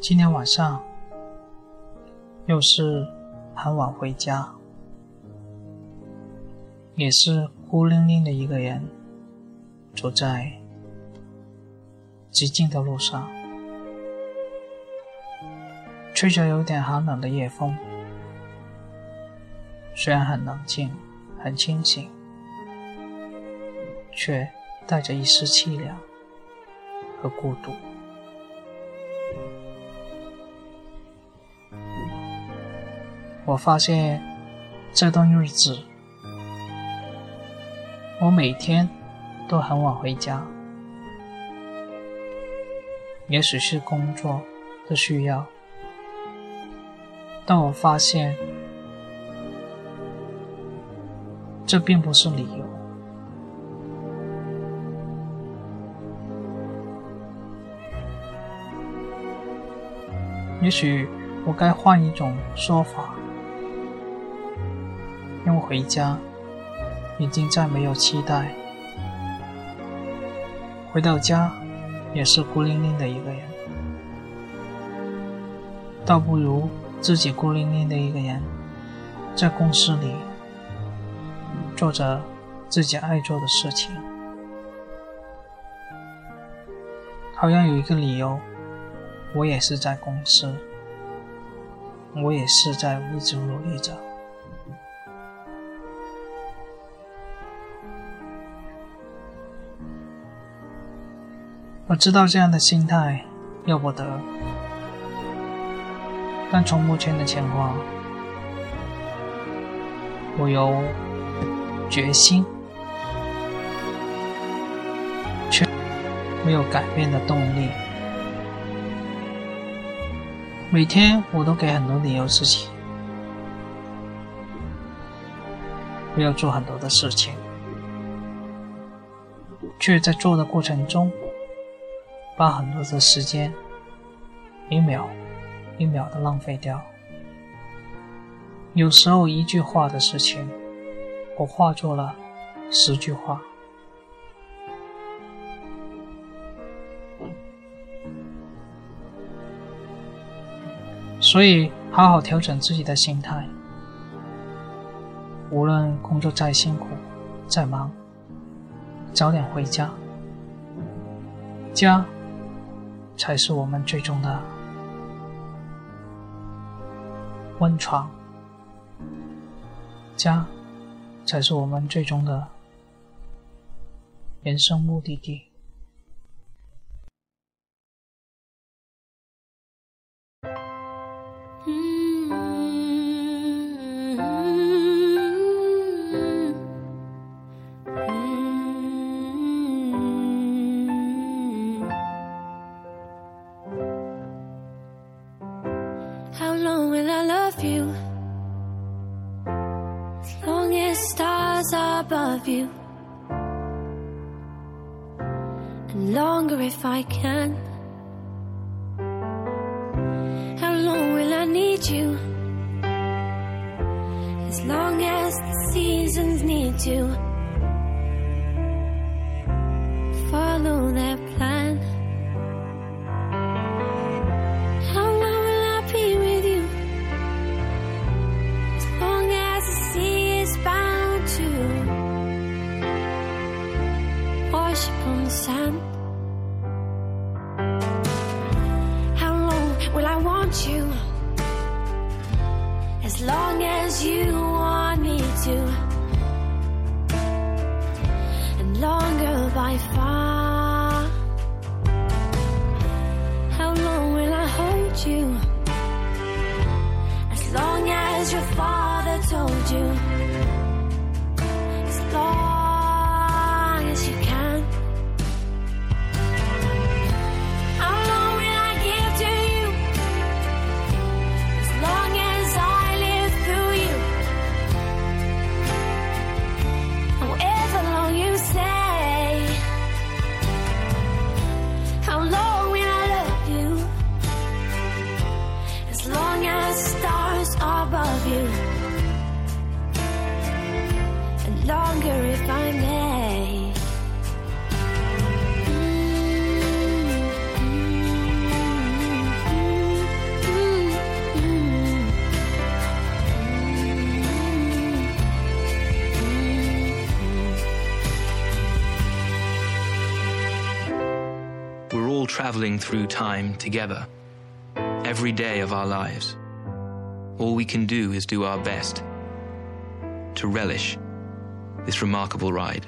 今天晚上又是很晚回家，也是孤零零的一个人，走在寂静的路上，吹着有点寒冷的夜风，虽然很冷静、很清醒，却带着一丝凄凉和孤独。我发现这段日子，我每天都很晚回家。也许是工作的需要，但我发现这并不是理由。也许我该换一种说法。因为回家已经再没有期待，回到家也是孤零零的一个人，倒不如自己孤零零的一个人，在公司里做着自己爱做的事情，好像有一个理由，我也是在公司，我也是在一直努力着。我知道这样的心态要不得，但从目前的情况，我有决心，却没有改变的动力。每天我都给很多理由自己，我要做很多的事情，却在做的过程中。把很多的时间，一秒一秒的浪费掉。有时候一句话的事情，我化作了十句话。所以，好好调整自己的心态。无论工作再辛苦、再忙，早点回家。家。才是我们最终的温床，家才是我们最终的人生目的地。Above you Long as stars are above you and longer if I can. How long will I need you? As long as the seasons need to you? As long as you want me to, and longer by far. you. And longer if I may. We're all traveling through time together, every day of our lives. All we can do is do our best to relish this remarkable ride.